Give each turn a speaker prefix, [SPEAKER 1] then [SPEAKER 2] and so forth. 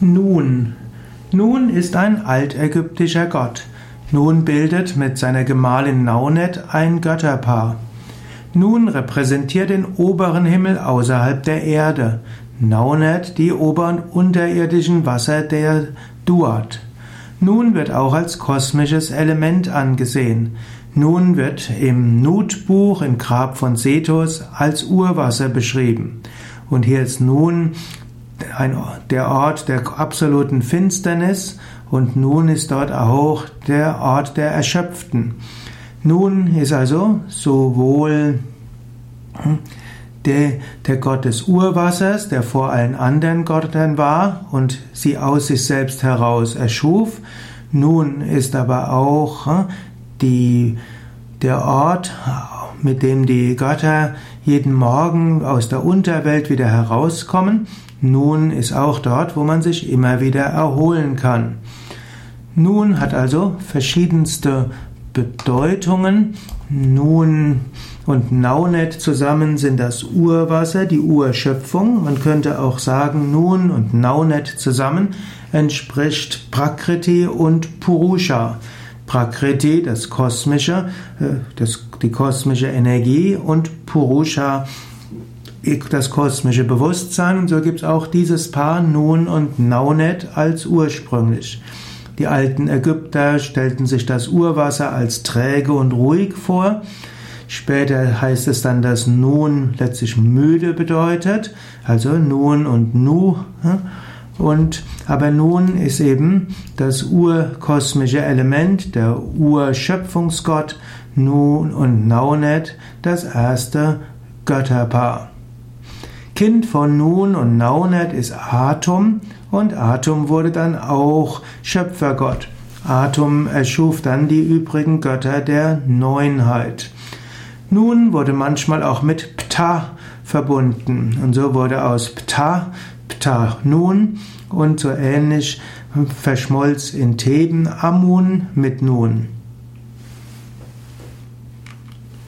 [SPEAKER 1] Nun. Nun ist ein altägyptischer Gott. Nun bildet mit seiner Gemahlin Naunet ein Götterpaar. Nun repräsentiert den oberen Himmel außerhalb der Erde. Naunet die oberen unterirdischen Wasser der Duat. Nun wird auch als kosmisches Element angesehen. Nun wird im Nut-Buch im Grab von Sethos als Urwasser beschrieben. Und hier ist nun ein, der Ort der absoluten Finsternis und nun ist dort auch der Ort der Erschöpften. Nun ist also sowohl der, der Gott des Urwassers, der vor allen anderen Göttern war und sie aus sich selbst heraus erschuf. Nun ist aber auch hm, die, der Ort, mit dem die Götter jeden Morgen aus der Unterwelt wieder herauskommen. Nun ist auch dort, wo man sich immer wieder erholen kann. Nun hat also verschiedenste Bedeutungen. Nun und Naunet zusammen sind das Urwasser, die Urschöpfung. Man könnte auch sagen, Nun und Naunet zusammen entspricht Prakriti und Purusha. Prakriti, das kosmische, äh, das, die kosmische Energie und Purusha, das kosmische Bewusstsein. Und so gibt es auch dieses Paar Nun und Naunet als ursprünglich. Die alten Ägypter stellten sich das Urwasser als träge und ruhig vor. Später heißt es dann, dass Nun letztlich müde bedeutet, also Nun und Nu. Und, aber Nun ist eben das urkosmische Element, der Urschöpfungsgott, Nun und Naunet, das erste Götterpaar. Kind von Nun und Naunet ist Atum und Atum wurde dann auch Schöpfergott. Atum erschuf dann die übrigen Götter der Neunheit. Nun wurde manchmal auch mit Ptah verbunden und so wurde aus Ptah Ptah Nun und so ähnlich verschmolz in Theben Amun mit Nun.